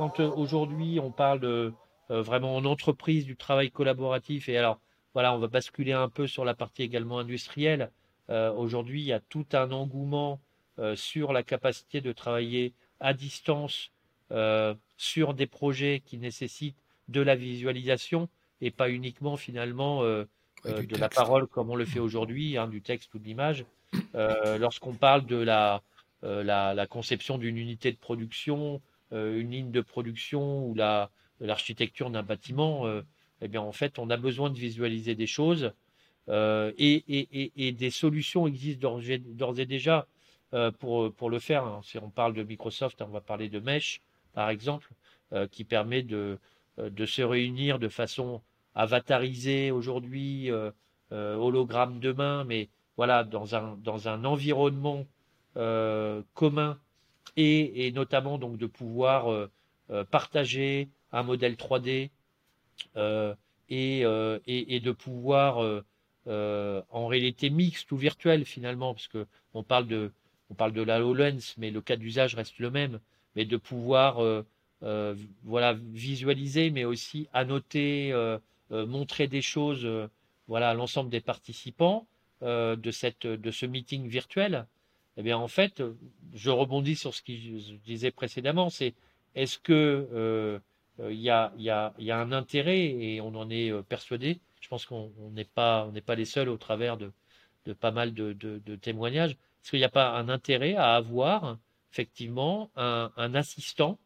quand aujourd'hui on parle de vraiment en entreprise du travail collaboratif, et alors voilà, on va basculer un peu sur la partie également industrielle. aujourd'hui, il y a tout un engouement sur la capacité de travailler à distance sur des projets qui nécessitent de la visualisation et pas uniquement finalement euh, euh, de la parole comme on le fait aujourd'hui, hein, du texte ou de l'image. Euh, lorsqu'on parle de la, la, conception d'une unité de production, une ligne de production ou l'architecture d'un bâtiment, eh bien en fait on a besoin de visualiser des choses et, des solutions existent d'ores et déjà pour, pour le faire. Hein. Si on parle de Microsoft, on va parler de Mesh par exemple, qui permet de, de se réunir de façon avatarisé aujourd'hui, euh, euh, hologramme demain, mais voilà, dans un, dans un environnement euh, commun et, notamment donc de pouvoir partager un modèle 3D et, et, de pouvoir en réalité mixte ou virtuelle finalement, parce que on parle de on parle de la HoloLens, mais le cas d'usage reste le même, mais de pouvoir voilà visualiser, mais aussi annoter, euh, montrer des choses euh, voilà, à l'ensemble des participants euh, de, cette, de ce meeting virtuel, eh bien, en fait, je rebondis sur ce que je disais précédemment, c'est est-ce que il y, a, y, a, y, a, un intérêt et on en est persuadé? Je pense qu'on n'est pas, les seuls au travers de, pas mal de, témoignages. Est-ce qu'il n'y a pas un intérêt à avoir effectivement un, un assistant,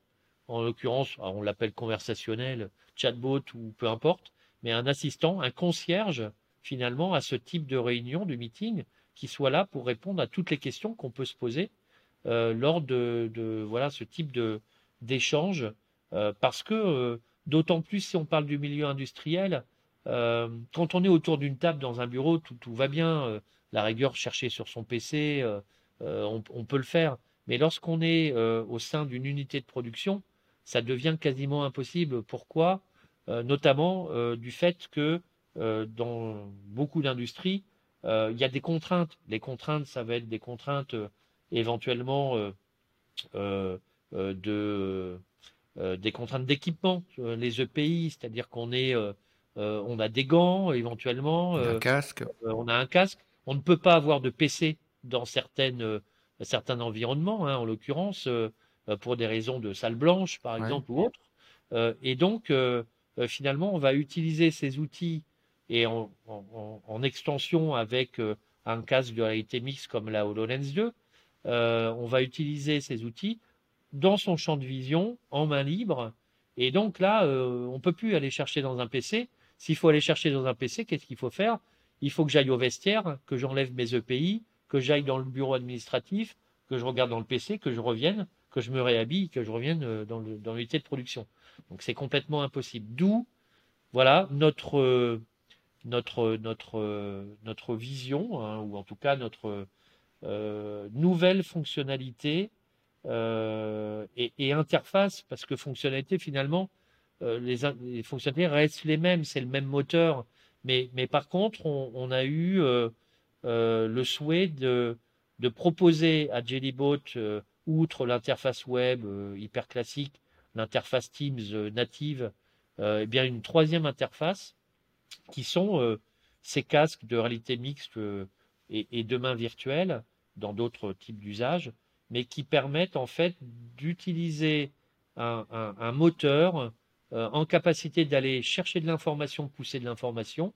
en l'occurrence, on l'appelle conversationnel, chatbot ou peu importe, mais un assistant, un concierge, finalement, à ce type de réunion, de meeting, qui soit là pour répondre à toutes les questions qu'on peut se poser euh, lors de, ce type de, d'échange. Euh, parce que, euh, d'autant plus si on parle du milieu industriel, quand on est autour d'une table dans un bureau, tout, va bien. la rigueur, chercher sur son PC, on, peut le faire. Mais lorsqu'on est au sein d'une unité de production, ça devient quasiment impossible. Pourquoi? Notamment du fait que dans beaucoup d'industries, il y a des contraintes. Les contraintes, ça va être des contraintes éventuellement de des contraintes d'équipement, les EPI, c'est-à-dire qu'on est, on a des gants éventuellement, un casque, on a un casque. On ne peut pas avoir de PC dans certaines, certains environnements, hein, en l'occurrence pour des raisons de salle blanche par exemple ou autre. et donc euh, finalement, on va utiliser ces outils et en, extension avec euh, un casque de réalité mixte comme la HoloLens 2, euh, on va utiliser ces outils dans son champ de vision, en main libre. Et donc là, on ne peut plus aller chercher dans un PC. S'il faut aller chercher dans un PC, qu'est-ce qu'il faut faire? Il faut que j'aille au vestiaire, que j'enlève mes EPI, que j'aille dans le bureau administratif, que je regarde dans le PC, que je revienne, que je me réhabille, que je revienne dans l'unité de production. Donc c'est complètement impossible. D'où voilà notre notre notre notre vision hein, ou en tout cas notre euh, nouvelle fonctionnalité euh, et, interface parce que fonctionnalité finalement euh, les, fonctionnalités restent les mêmes, c'est le même moteur, mais mais par contre on, a eu le souhait de de proposer à Jellybot outre l'interface web hyper classique l'interface Teams native, eh bien une troisième interface qui sont euh, ces casques de réalité mixte et, et de main virtuelle dans d'autres types d'usages, mais qui permettent en fait d'utiliser un, moteur en capacité d'aller chercher de l'information, pousser de l'information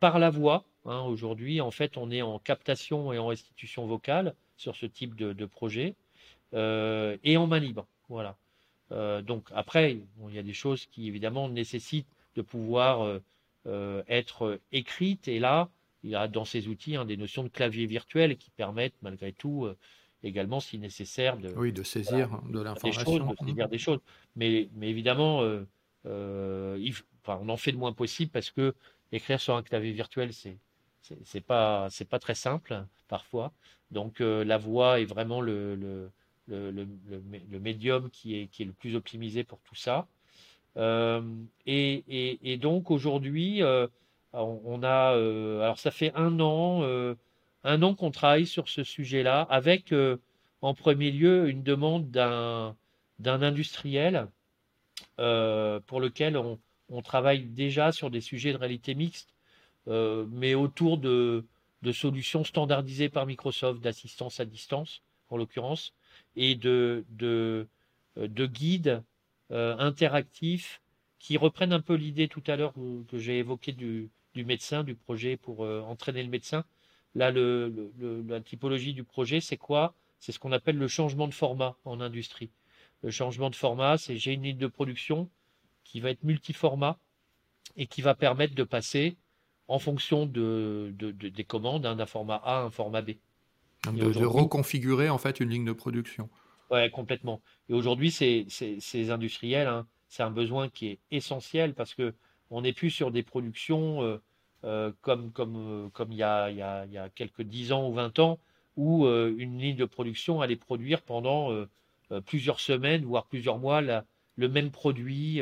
par la voix. Hein. Aujourd'hui, en fait, on est en captation et en restitution vocale sur ce type de, projet et en main libre. Voilà. Euh, donc après, il y a des choses qui évidemment nécessitent de pouvoir euh, euh, être écrites. Et là, il y a dans ces outils hein, des notions de clavier virtuel qui permettent malgré tout également, si nécessaire, de, oui, de saisir de l'information. De saisir des choses. Mais, mais évidemment, il, enfin, on en fait le moins possible parce que écrire sur un clavier virtuel, c'est c'est pas c'est pas très simple parfois. Donc la voix est vraiment le, le le, le, le, médium qui est, qui est le plus optimisé pour tout ça. Euh, et, donc aujourd'hui, euh, on, a, euh, alors ça fait un an, un an qu'on travaille sur ce sujet-là, avec en premier lieu une demande d'un d'un industriel pour lequel on, on, travaille déjà sur des sujets de réalité mixte, mais autour de, de solutions standardisées par Microsoft, d'assistance à distance en l'occurrence, et de, de guides interactifs qui reprennent un peu l'idée tout à l'heure que j'ai évoquée du, du, médecin, du projet pour entraîner le médecin. Là, le, la typologie du projet, c'est quoi? C'est ce qu'on appelle le changement de format en industrie. Le changement de format, c'est j'ai une ligne de production qui va être multiformat et qui va permettre de passer en fonction de, des commandes hein, d'un format A à un format B. De, reconfigurer en fait une ligne de production. Ouais, complètement. Et aujourd'hui, ces, industriels, hein, c'est un besoin qui est essentiel parce que on n'est plus sur des productions euh, euh, comme, comme, euh, comme il, y a, il, y a, y a quelques 10 ans ou 20 ans, où une ligne de production allait produire pendant plusieurs semaines, voire plusieurs mois, le même produit.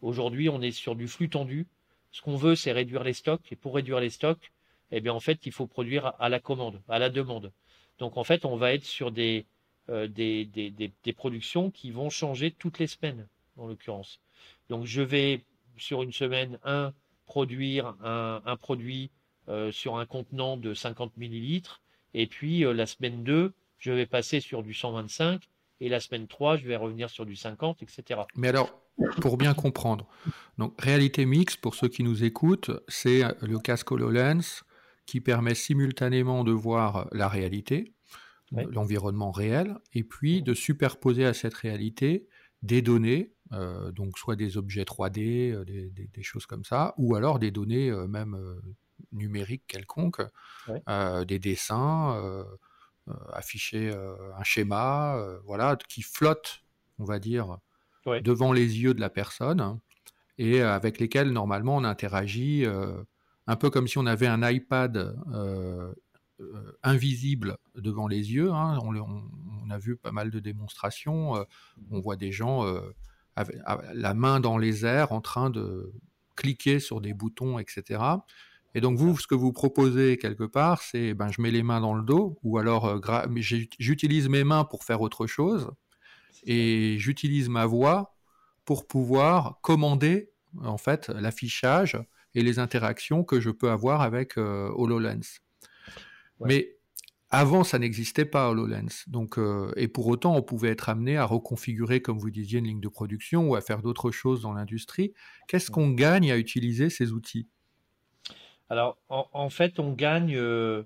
Aujourd'hui, on est sur du flux tendu. Ce qu'on veut, c'est réduire les stocks. Et pour réduire les stocks, eh bien, en fait, il faut produire à la commande, à la demande. Donc, en fait, on va être sur des, des, des, des, des productions qui vont changer toutes les semaines, en l'occurrence. Donc, je vais, sur une semaine, un, produire un, produit euh, sur un contenant de 50 millilitres. Et puis euh, la semaine 2, je vais passer sur du 125. Et la semaine 3, je vais revenir sur du 50, etc. Mais alors, pour bien comprendre, donc réalité mixte, pour ceux qui nous écoutent, c'est le casque HoloLens qui permet simultanément de voir la réalité, l'environnement réel, et puis de superposer à cette réalité des données euh, donc soit des objets 3D, euh, des, choses comme ça, ou alors des données euh, même numériques quelconques, des dessins, afficher un schéma, voilà, qui flotte, on va dire, devant les yeux de la personne, et avec lesquels normalement on interagit un peu comme si on avait un iPad invisible devant les yeux. Hein. On, a vu pas mal de démonstrations. on voit des gens la main dans les airs en train de cliquer sur des boutons, etc. Et donc vous, ce que vous proposez quelque part, c'est ben je mets les mains dans le dos, ou alors euh, j'utilise mes mains pour faire autre chose, et j'utilise ma voix pour pouvoir commander en fait l'affichage et les interactions que je peux avoir avec euh, HoloLens. Mais avant, ça n'existait pas HoloLens. Donc, euh, et pour autant, on pouvait être amené à reconfigurer, comme vous disiez, une ligne de production ou à faire d'autres choses dans l'industrie. Qu'est-ce qu'on gagne à utiliser ces outils? Alors, en, fait, on gagne. Euh,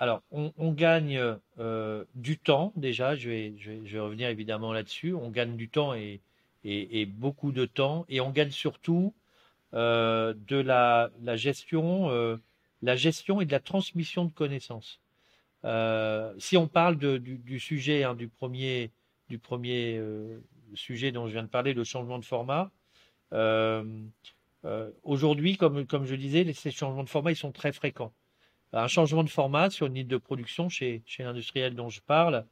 alors, on, gagne euh, du temps déjà. Je vais, je vais, revenir évidemment là-dessus. On gagne du temps et, et, beaucoup de temps, et on gagne surtout de la, la gestion, la gestion et de la transmission de connaissances. Euh, si on parle du, sujet, hein, du premier, du premier euh, sujet dont je viens de parler, le changement de format, euh, aujourd'hui, comme, comme je disais, ces changements de format, ils sont très fréquents. Un changement de format sur une ligne de production chez, chez l'industriel dont je parle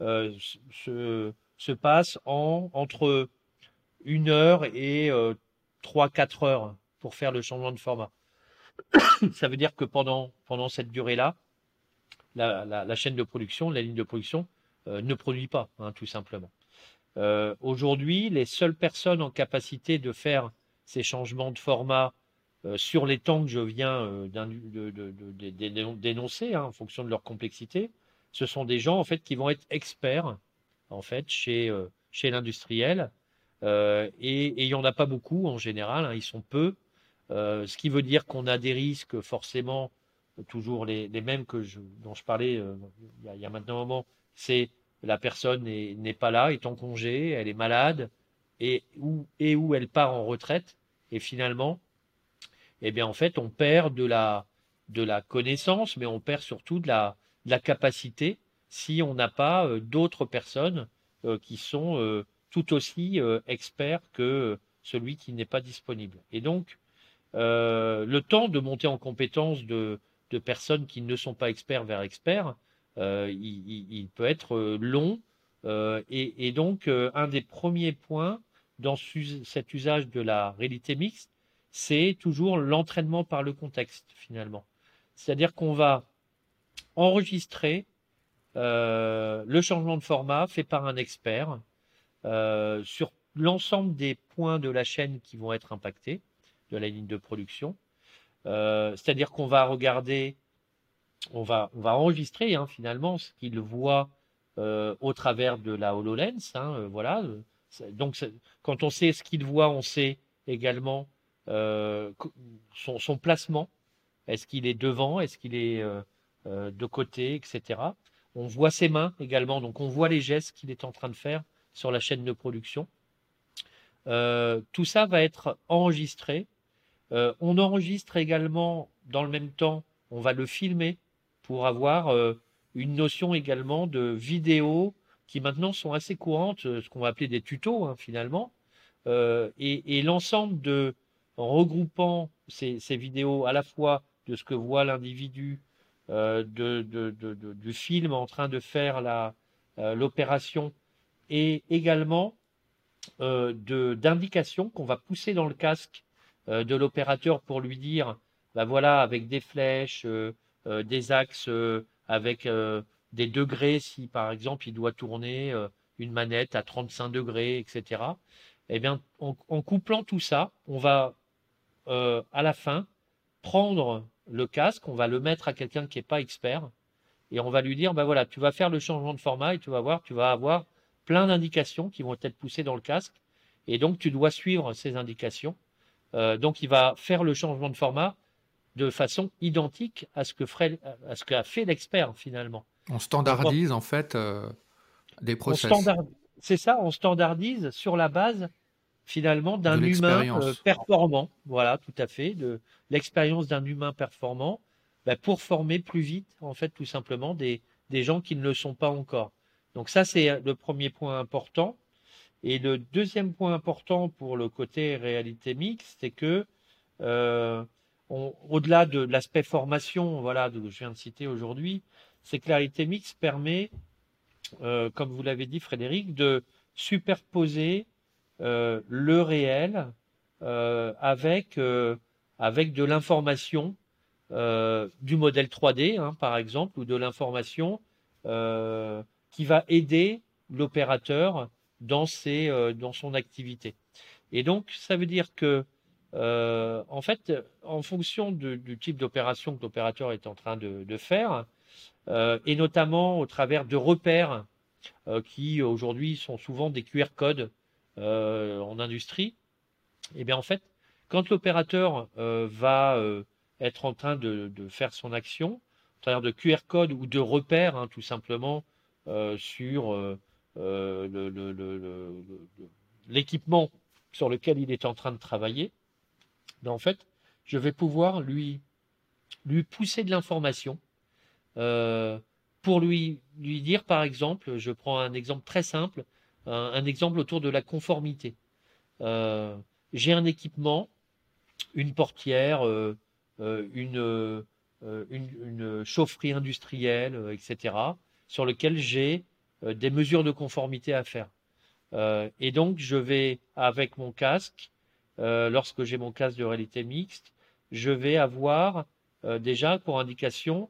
se, se, passe en, entre une heure et trois, quatre heures pour faire le changement de format. Ça veut dire que pendant, pendant cette durée-là, la, chaîne de production, la ligne de production, euh, ne produit pas, hein, tout simplement. Euh, aujourd'hui, les seules personnes en capacité de faire ces changements de format euh, sur les temps que je viens d'énoncer, hein, en fonction de leur complexité, ce sont des gens en fait qui vont être experts en fait chez chez l'industriel et, il n'y en a pas beaucoup en général, hein, ils sont peu, ce qui veut dire qu'on a des risques forcément toujours les, mêmes que je, dont je parlais euh, il, y a, maintenant un moment. C'est la personne n'est pas là, est en congé, elle est malade, et où, et où elle part en retraite. Et finalement, eh bien, en fait, on perd de la, de la connaissance, mais on perd surtout de la, la capacité si on n'a pas euh, d'autres personnes euh, qui sont tout aussi experts que celui qui n'est pas disponible. Et donc, le temps de monter en compétence de, personnes qui ne sont pas experts vers experts, euh, il, peut être euh, long. Euh, et, donc, un des premiers points dans cet usage de la réalité mixte, c'est toujours l'entraînement par le contexte, finalement. C'est-à-dire qu'on va enregistrer le changement de format fait par un expert sur l'ensemble des points de la chaîne qui vont être impactés de la ligne de production. C'est-à-dire qu'on va regarder, on va, enregistrer hein, finalement ce qu'il voit au travers de la HoloLens. Hein, voilà. Donc quand on sait ce qu'il voit, on sait également son, placement. Est-ce qu'il est devant? Est-ce qu'il est, de côté, etc. On voit ses mains également, donc on voit les gestes qu'il est en train de faire sur la chaîne de production. Euh, tout ça va être enregistré. Euh, on enregistre également dans le même temps, on va le filmer pour avoir euh, une notion également de vidéos qui maintenant sont assez courantes, ce qu'on va appeler des tutos hein, finalement. et, l'ensemble de regroupant ces, vidéos à la fois de ce que voit l'individu euh, du film en train de faire euh, l'opération et également euh, d'indications qu'on va pousser dans le casque de l'opérateur pour lui dire, ben voilà, avec des flèches, des axes, avec des degrés, si par exemple il doit tourner une manette à 35 degrés, etc. Eh bien, en, en couplant tout ça, on va à la fin prendre le casque, on va le mettre à quelqu'un qui n'est pas expert et on va lui dire, ben voilà, tu vas faire le changement de format et tu vas voir, tu vas avoir plein d'indications qui vont être poussées dans le casque et donc tu dois suivre ces indications. Euh, donc il va faire le changement de format de façon identique à ce que à ce qu'a fait l'expert finalement. On standardise en fait euh, des process. C'est ça, on standardise sur la base finalement d'un humain euh, performant. Voilà, tout à fait, de l'expérience d'un humain performant bah, pour former plus vite, en fait, tout simplement, des, des gens qui ne le sont pas encore. Donc ça, c'est le premier point important. Et le deuxième point important pour le côté réalité mixte, c'est que euh, au-delà de l'aspect formation, voilà, que je viens de citer aujourd'hui, c'est que la réalité mixte permet, euh, comme vous l'avez dit, Frédéric, de superposer euh, le réel avec, avec de l'information du modèle 3D, hein, par exemple, ou de l'information qui va aider l'opérateur dans, dans son activité. Et donc, ça veut dire que, en fait, en fonction du type d'opération que l'opérateur est en train de, de faire, et notamment au travers de repères qui aujourd'hui sont souvent des QR codes euh, en industrie, eh bien en fait, quand l'opérateur euh, va euh, être en train de, faire son action, à travers de QR code ou de repères, hein, tout simplement, sur l'équipement sur lequel il est en train de travailler, ben en fait, je vais pouvoir lui, lui pousser de l'information pour lui, lui dire, par exemple, je prends un exemple très simple, un, exemple autour de la conformité. Euh, j'ai un équipement, une portière, euh, euh, une, une, chaufferie industrielle, etc., sur lequel j'ai des mesures de conformité à faire. et donc, je vais, avec mon casque, lorsque j'ai mon casque de réalité mixte, je vais avoir déjà pour indication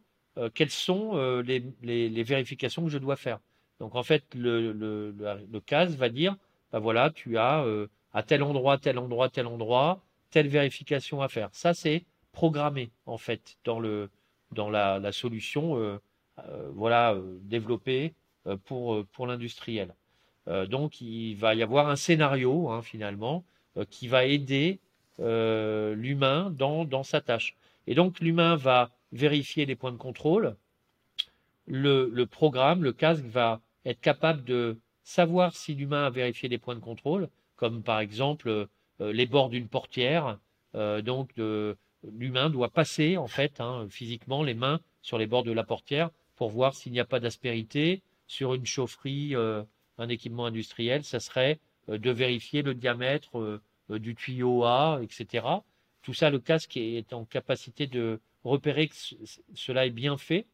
quelles sont les, vérifications que je dois faire. Donc en fait, le, le, le, CAS va dire, ben voilà, tu as euh, à tel endroit, tel endroit, tel endroit, telle vérification à faire. Ça, c'est programmé en fait dans, le, dans la, solution euh, euh, voilà, développée pour, pour l'industriel. donc il va y avoir un scénario hein, finalement qui va aider l'humain dans, dans sa tâche. Et donc l'humain va vérifier les points de contrôle. Le, le programme, le casque va être capable de savoir si l'humain a vérifié les points de contrôle, comme par exemple euh, les bords d'une portière. Euh, donc l'humain doit passer en fait hein, physiquement les mains sur les bords de la portière pour voir s'il n'y a pas d'aspérité. Sur une chaufferie, euh, un équipement industriel, ça serait de vérifier le diamètre du tuyau A, etc. Tout ça, le casque est en capacité de repérer que cela est bien fait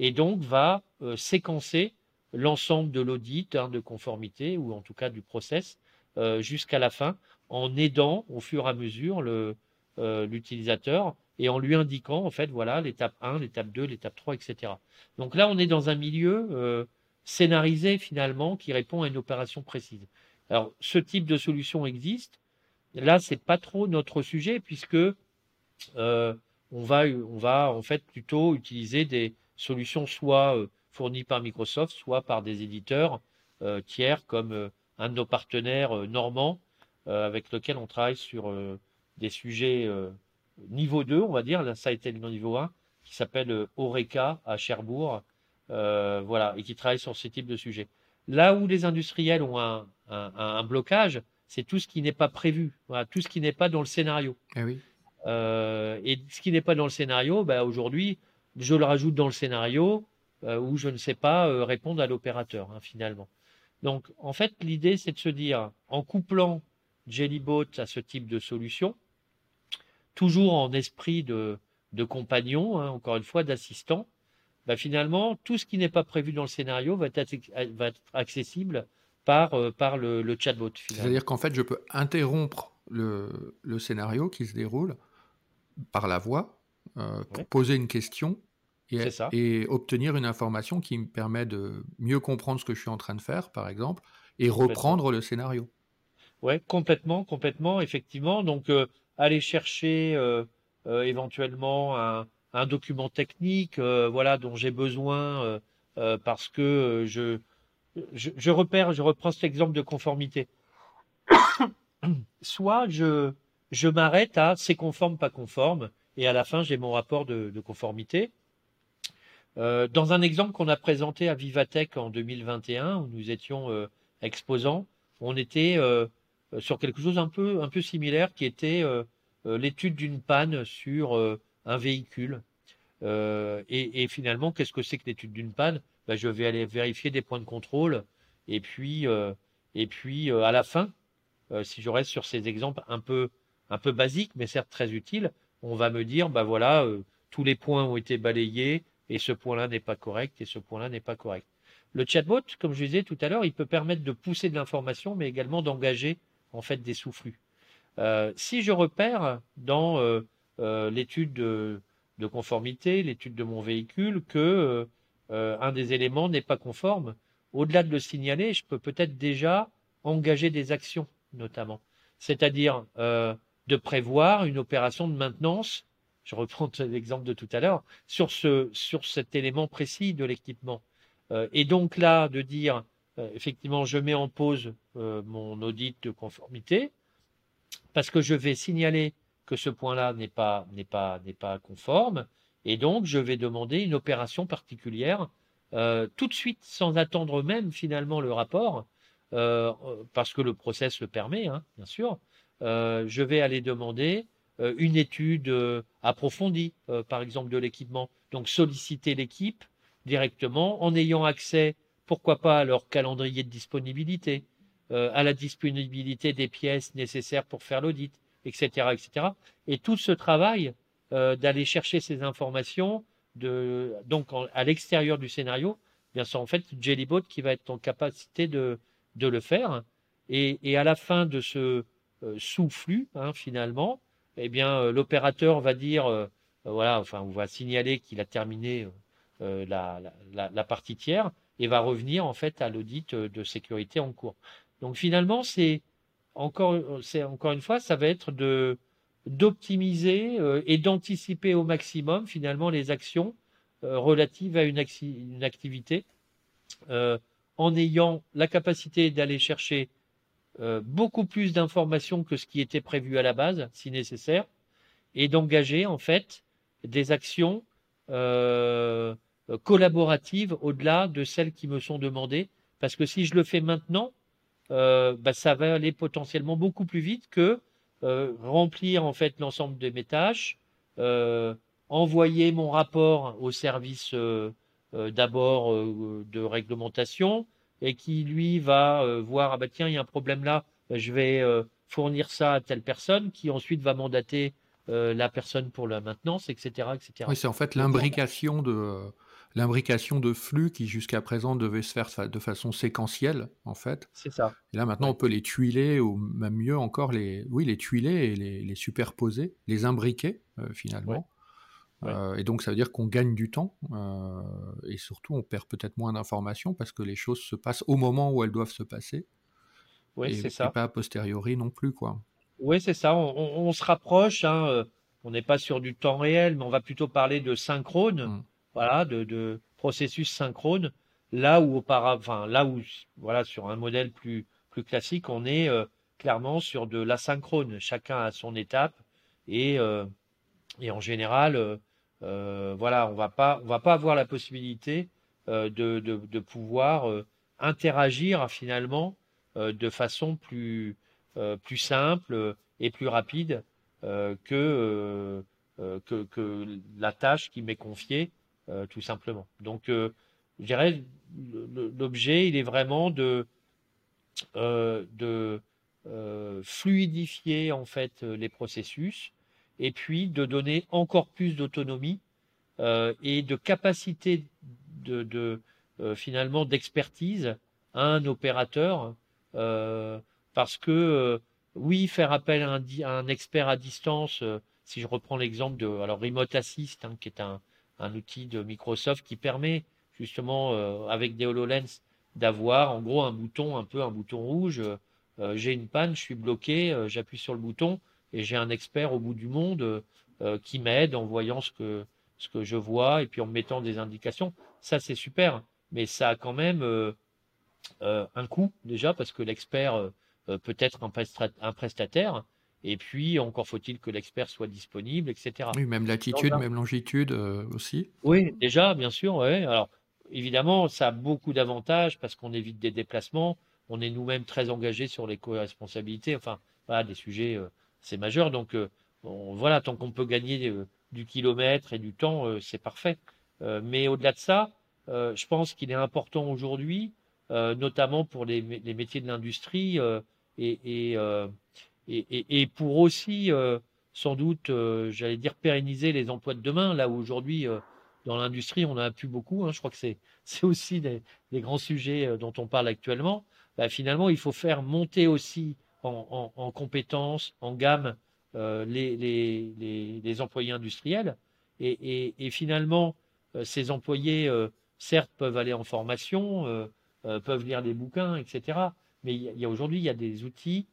et donc va séquencer l'ensemble de l'audit hein, de conformité ou en tout cas du process euh, jusqu'à la fin en aidant au fur et à mesure euh, l'utilisateur et en lui indiquant en fait voilà l'étape 1, l'étape 2, l'étape 3, etc. Donc là on est dans un milieu euh, scénarisé finalement qui répond à une opération précise. Alors, ce type de solution existe. Là, c'est pas trop notre sujet puisque euh, on va, en fait plutôt utiliser des solutions soit euh, fournies par Microsoft, soit par des éditeurs euh, tiers comme un de nos partenaires normands avec lequel on travaille sur des sujets niveau 2, on va dire. Là, ça a été le niveau 1 qui s'appelle Oreca à Cherbourg, voilà, et qui travaille sur ce type de sujets. Là où les industriels ont un, un, blocage, c'est tout ce qui n'est pas prévu, voilà, tout ce qui n'est pas dans le scénario. Eh oui. Euh, et ce qui n'est pas dans le scénario, bah, aujourd'hui, je le rajoute dans le scénario euh, où je ne sais pas euh, répondre à l'opérateur, hein, finalement. Donc, en fait, l'idée, c'est de se dire, en couplant Jellybot à ce type de solution, toujours en esprit de, de compagnon, hein, encore une fois, d'assistant, bah, finalement, tout ce qui n'est pas prévu dans le scénario va être, va être accessible par, par le, le chatbot. C'est-à-dire qu'en fait, je peux interrompre le, le, scénario qui se déroule par la voix euh, pour poser une question et, et, obtenir une information qui me permet de mieux comprendre ce que je suis en train de faire, par exemple, et reprendre le scénario. Oui, complètement, complètement, effectivement. Donc, euh, aller chercher euh, éventuellement un, un, document technique, voilà, dont j'ai besoin parce que je, je, repère, je reprends cet exemple de conformité. Soit je, je m'arrête à c'est conforme, pas conforme, et à la fin, j'ai mon rapport de, conformité. Euh, dans un exemple qu'on a présenté à Vivatech en 2021, où nous étions euh, exposants, on était euh, sur quelque chose un peu, un peu similaire, qui était l'étude d'une panne sur un véhicule. Et, et, finalement, qu'est-ce que c'est que l'étude d'une panne? Ben, Je vais aller vérifier des points de contrôle, et puis, et puis à la fin, si je reste sur ces exemples un peu un peu basique, mais certes très utile, on va me dire, bah voilà, euh, tous les points ont été balayés et ce point-là n'est pas correct et ce point-là n'est pas correct. Le chatbot, comme je disais tout à l'heure, il peut permettre de pousser de l'information, mais également d'engager en fait des sous-flux. Euh, si je repère dans euh, l'étude de, conformité, l'étude de mon véhicule, que un des éléments n'est pas conforme, au-delà de le signaler, je peux peut-être déjà engager des actions, notamment. C'est-à-dire de prévoir une opération de maintenance, je reprends l'exemple de tout à l'heure, sur, ce, sur cet élément précis de l'équipement. Euh, et donc là, de dire, euh, effectivement, je mets en pause euh, mon audit de conformité, parce que je vais signaler que ce point-là n'est pas, conforme, et donc je vais demander une opération particulière tout de suite, sans attendre même finalement le rapport, parce que le process le permet, hein, bien sûr, euh, je vais aller demander euh, une étude euh, approfondie, par exemple, de l'équipement. Donc solliciter l'équipe directement en ayant accès, pourquoi pas, à leur calendrier de disponibilité, à la disponibilité des pièces nécessaires pour faire l'audit, etc., etc. Et tout ce travail d'aller chercher ces informations, de, donc à l'extérieur du scénario, bien sûr, en fait, Jellybot qui va être en capacité de, de le faire. Et, à la fin de ce, euh, sous flux hein, finalement, eh bien euh, l'opérateur va dire euh, voilà, enfin on va signaler qu'il a terminé la, la, partie tiers et va revenir en fait à l'audit de sécurité en cours. Donc finalement c'est encore c'est encore une fois ça va être de d'optimiser et d'anticiper au maximum finalement les actions relatives à une, activité en ayant la capacité d'aller chercher euh, beaucoup plus d'informations que ce qui était prévu à la base, si nécessaire, et d'engager en fait des actions euh, collaboratives au-delà de celles qui me sont demandées, parce que si je le fais maintenant, euh, bah, ça va aller potentiellement beaucoup plus vite que remplir en fait l'ensemble de mes tâches, envoyer mon rapport au service d'abord de réglementation, et qui lui va euh, voir ah bah tiens il y a un problème là, bah, je vais euh, fournir ça à telle personne qui ensuite va mandater euh, la personne pour la maintenance, etc., etc. Oui, c'est en fait l'imbrication de l'imbrication de flux qui jusqu'à présent devait se faire de façon séquentielle en fait. C'est ça. Et là maintenant on peut les tuiler ou même mieux encore les oui les tuiler et les, les superposer, les imbriquer finalement. Euh, et donc ça veut dire qu'on gagne du temps euh, et surtout on perd peut-être moins d'informations parce que les choses se passent au moment où elles doivent se passer. Oui, c'est ça. Et pas a posteriori non plus, quoi. Oui, c'est ça. On, se rapproche. Hein, on n'est pas sur du temps réel, mais on va plutôt parler de synchrone, mmh. Voilà, de, processus synchrone. Là où auparavant, là où voilà, sur un modèle plus plus classique, on est clairement sur de l'asynchrone. Chacun a son étape et et en général, voilà, on va pas on va pas avoir la possibilité de, de, pouvoir interagir finalement de façon plus plus simple et plus rapide euh, euh, euh, que, que, la tâche qui m'est confiée, tout simplement. Donc, je dirais, l'objet, il est vraiment de, de fluidifier en fait les processus et puis de donner encore plus d'autonomie et de capacité de, de finalement d'expertise à un opérateur parce que oui, faire appel à un, expert à distance, euh, si je reprends l'exemple de alors Remote Assist, hein, qui est un, outil de Microsoft qui permet justement euh, avec des HoloLens d'avoir en gros un bouton, un peu un bouton rouge. Euh, j'ai une panne, je suis bloqué, j'appuie sur le bouton et j'ai un expert au bout du monde qui m'aide en voyant ce que, ce que je vois et puis en mettant des indications. Ça, c'est super, mais ça a quand même un coût déjà parce que l'expert euh, peut-être un, prestataire. Et puis, encore faut-il que l'expert soit disponible, etc. Oui, même latitude, même longitude euh, aussi. Oui, déjà, bien sûr. Ouais. Alors, évidemment, ça a beaucoup d'avantages parce qu'on évite des déplacements. On est nous-mêmes très engagés sur les co-responsabilités. Enfin, voilà, des sujets, euh, c'est majeur. Donc, voilà, tant qu'on peut gagner du kilomètre et du temps, c'est parfait. mais au-delà de ça, je pense qu'il est important aujourd'hui, notamment pour les, les métiers de l'industrie, euh, et, et, pour aussi euh, sans doute, euh, j'allais dire, pérenniser les emplois de demain, là où aujourd'hui, dans l'industrie, on n'en a plus beaucoup. Hein. je crois que c'est, aussi des, grands sujets dont on parle actuellement. Bah, finalement, il faut faire monter aussi en, en, en compétences, en gamme, les, employés industriels. Et, et finalement, ces employés, certes, peuvent aller en formation, peuvent lire des bouquins, etc mais il y a, aujourd'hui, il y a des outils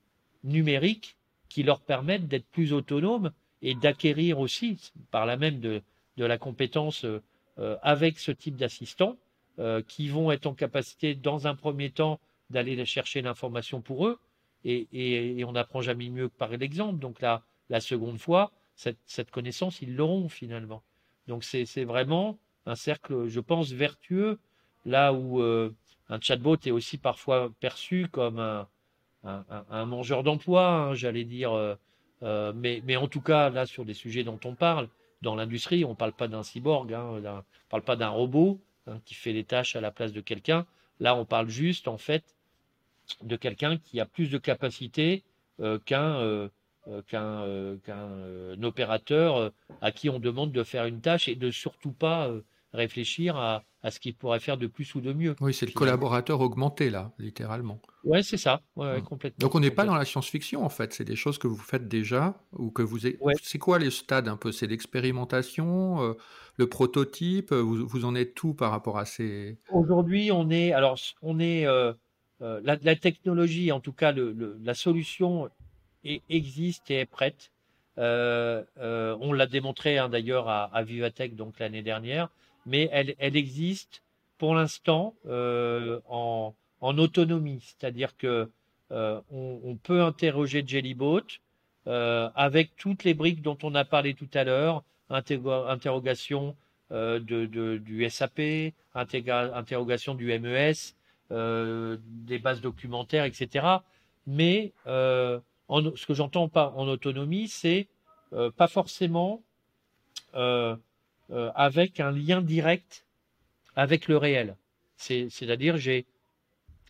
numériques qui leur permettent d'être plus autonomes et d'acquérir aussi, par là même, de, la compétence euh, avec ce type d'assistants, euh, qui vont être en capacité, dans un premier temps, d'aller chercher l'information pour eux, et, on n'apprend jamais mieux que par l'exemple. Donc la seconde fois, cette, connaissance, ils l'auront finalement. Donc c'est vraiment un cercle, je pense, vertueux, là où euh, un chatbot est aussi parfois perçu comme un, un, mangeur d'emploi, hein, j'allais dire. Euh, euh, mais, mais, en tout cas, là, sur des sujets dont on parle, dans l'industrie, on ne parle pas d'un cyborg, hein, on ne parle pas d'un robot hein, qui fait les tâches à la place de quelqu'un. Là, on parle juste, en fait, de quelqu'un qui a plus de capacité euh, qu'un qu'un opérateur à qui on demande de faire une tâche et de surtout pas réfléchir à, ce qu'il pourrait faire de plus ou de mieux. Oui, c'est le collaborateur augmenté, là, littéralement. Oui, c'est ça, ouais, complètement. Donc on n'est pas dans la science-fiction, en fait, c'est des choses que vous faites déjà, ou que vous... C'est quoi les stades un peu? C'est l'expérimentation, euh, le prototype, vous, en êtes tout par rapport à ces... Aujourd'hui, on est... Alors, on est... Euh, euh, la, technologie, en tout cas, la solution existe et est prête. on l'a démontré hein, d'ailleurs à, à, Vivatech donc l'année dernière mais elle, elle existe pour l'instant euh, en, en, autonomie, c'est-à-dire que euh, on, on, peut interroger Jellybot euh, avec toutes les briques dont on a parlé tout à l'heure, interrogation euh, de, de, du SAP, interrogation du MES, euh, des bases documentaires, etc. Mais en, ce que j'entends pas en autonomie, c'est pas forcément euh, avec un lien direct avec le réel. C'est-à-dire, j'ai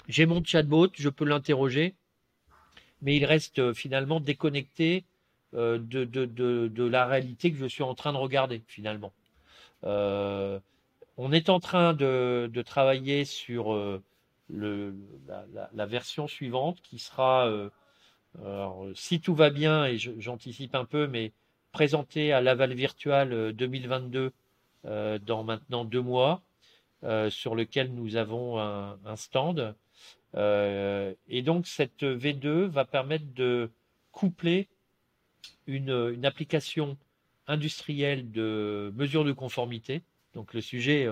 j'ai mon chatbot, je peux l'interroger, mais il reste euh, finalement déconnecté euh, de, la réalité que je suis en train de regarder finalement. On est en train de, travailler sur la, version suivante qui sera, si tout va bien, et j'anticipe un peu, mais présenté à Laval Virtual 2022 euh, euh, dans maintenant deux mois, euh, sur lequel nous avons un, stand. et donc cette V2 va permettre de coupler une, application industrielle de mesure de conformité. Donc le sujet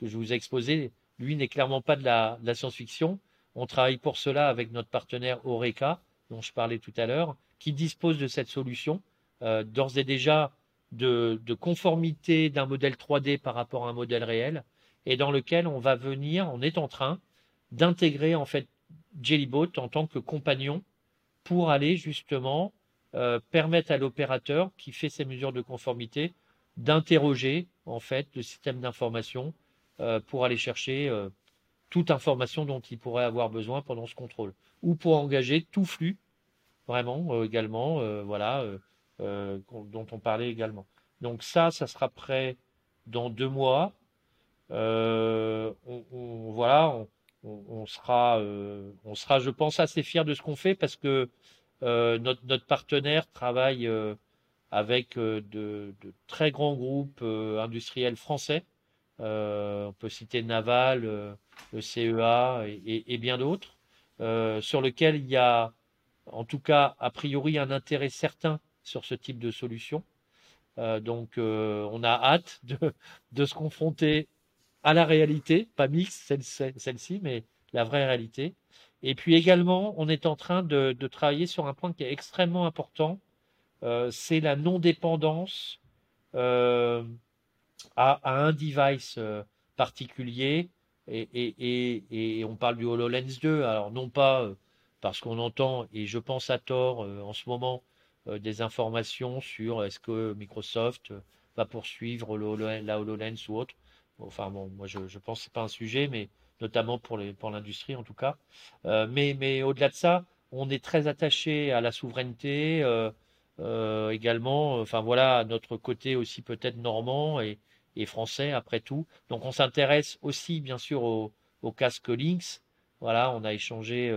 que je vous ai exposé, lui, n'est clairement pas de la, la science-fiction. On travaille pour cela avec notre partenaire Oreca, dont je parlais tout à l'heure, qui dispose de cette solution, euh, d'ores et déjà de, de conformité d'un modèle 3D par rapport à un modèle réel, et dans lequel on va venir, on est en train d'intégrer en fait Jellybot en tant que compagnon pour aller justement euh, permettre à l'opérateur qui fait ces mesures de conformité d'interroger en fait le système d'information euh, pour aller chercher euh, toute information dont il pourrait avoir besoin pendant ce contrôle. Ou pour engager tout flux vraiment euh, également, euh, voilà, euh, dont on parlait également. Donc ça, ça sera prêt dans deux mois. On, voilà, on, sera, on sera, je pense, assez fier de ce qu'on fait parce que notre, partenaire travaille avec de, très grands groupes industriels français. on peut citer Naval, le CEA et, et, et bien d'autres, sur lequel il y a en tout cas, a priori, un intérêt certain sur ce type de solution. Euh, donc, euh, on a hâte de, de, se confronter à la réalité, pas mixte celle-ci, mais la vraie réalité. Et puis également, on est en train de, de travailler sur un point qui est extrêmement important, euh, c'est la non-dépendance à, un device particulier. Et, et, et, et, on parle du HoloLens 2, alors non pas parce qu'on entend, et je pense à tort en ce moment, des informations sur est-ce que Microsoft euh, va poursuivre la HoloLens ou autre. Enfin bon, moi je, pense que ce pas un sujet, mais notamment pour l'industrie pour en tout cas. Euh, mais mais au-delà de ça, on est très attaché à la souveraineté, euh, euh, également, enfin voilà, à notre côté aussi peut-être normand et, français après tout. Donc on s'intéresse aussi bien sûr au, au, casque Lynx. Voilà, on a échangé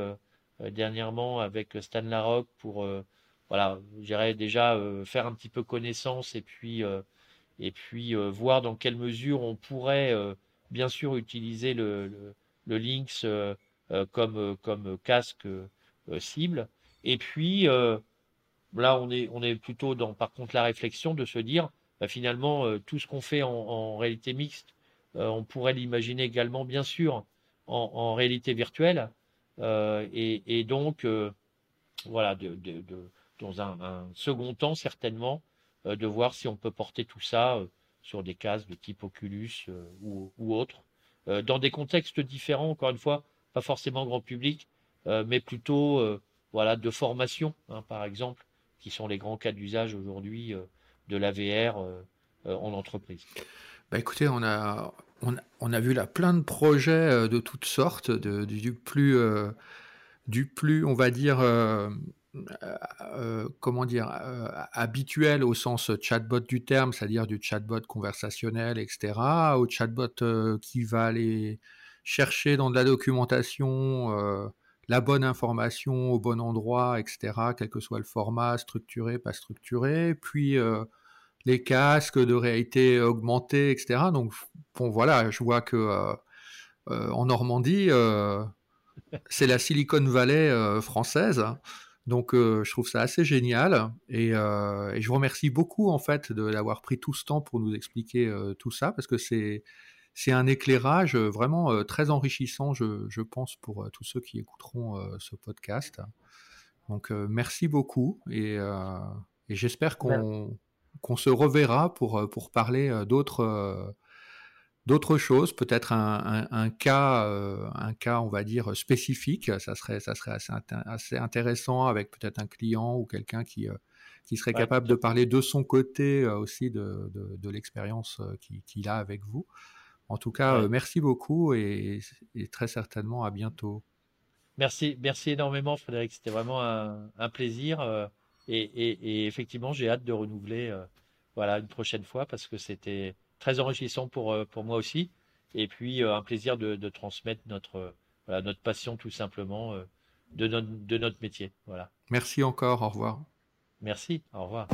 euh, dernièrement avec Stan Larocque pour euh, voilà, j'irais déjà euh, faire un petit peu connaissance et puis et puis voir dans quelle mesure on pourrait bien sûr utiliser le, le, Lynx comme comme casque cible. Et puis là, on est on est plutôt dans par contre la réflexion de se dire bah, finalement tout ce qu'on fait en, réalité mixte, on pourrait l'imaginer également bien sûr en, réalité virtuelle euh, et, donc, euh, voilà, dans un, second temps, certainement, euh, de voir si on peut porter tout ça sur des cases de type Oculus ou, ou autre, dans des contextes différents, encore une fois, pas forcément grand public, mais plutôt voilà, de formation, hein, par exemple, qui sont les grands cas d'usage aujourd'hui de la VR en entreprise. Bah écoutez, on a, on, a vu là plein de projets euh, de toutes sortes, du, plus, euh, du plus, on va dire, euh, euh comment dire, euh, habituel au sens chatbot du terme, c'est-à-dire du chatbot conversationnel, etc., au chatbot qui va aller chercher dans de la documentation la bonne information au bon endroit, etc., quel que soit le format, structuré, pas structuré, puis les casques de réalité augmentée, etc. Donc, bon, voilà, je vois que euh, euh, en Normandie, euh, c'est la Silicon Valley euh, française. Donc, euh, je trouve ça assez génial. Et, et, je vous remercie beaucoup, en fait, d'avoir pris tout ce temps pour nous expliquer tout ça, parce que c'est. C'est un éclairage vraiment très enrichissant, je, je pense, pour tous ceux qui écouteront ce podcast. Donc, merci beaucoup et, et j'espère qu'on qu'on se reverra pour, euh, pour parler euh, d'autres euh, d'autres choses, peut-être un, un, un, cas, euh, un cas, on va dire spécifique. Ça serait, ça serait assez, assez intéressant avec peut-être un client ou quelqu'un qui, euh, qui serait ouais, capable de parler de son côté euh, aussi de, de, de l'expérience qu'il qui a avec vous. En tout cas, ouais. merci beaucoup et, et, très certainement à bientôt. Merci, merci énormément, Frédéric. C'était vraiment un, un plaisir. Et, et, et effectivement, j'ai hâte de renouveler voilà, une prochaine fois parce que c'était très enrichissant pour, euh, pour moi aussi. Et puis, euh, un plaisir de, de transmettre notre, voilà, notre passion tout simplement de, no de notre métier. Voilà. Merci encore. Au revoir. Merci. Au revoir.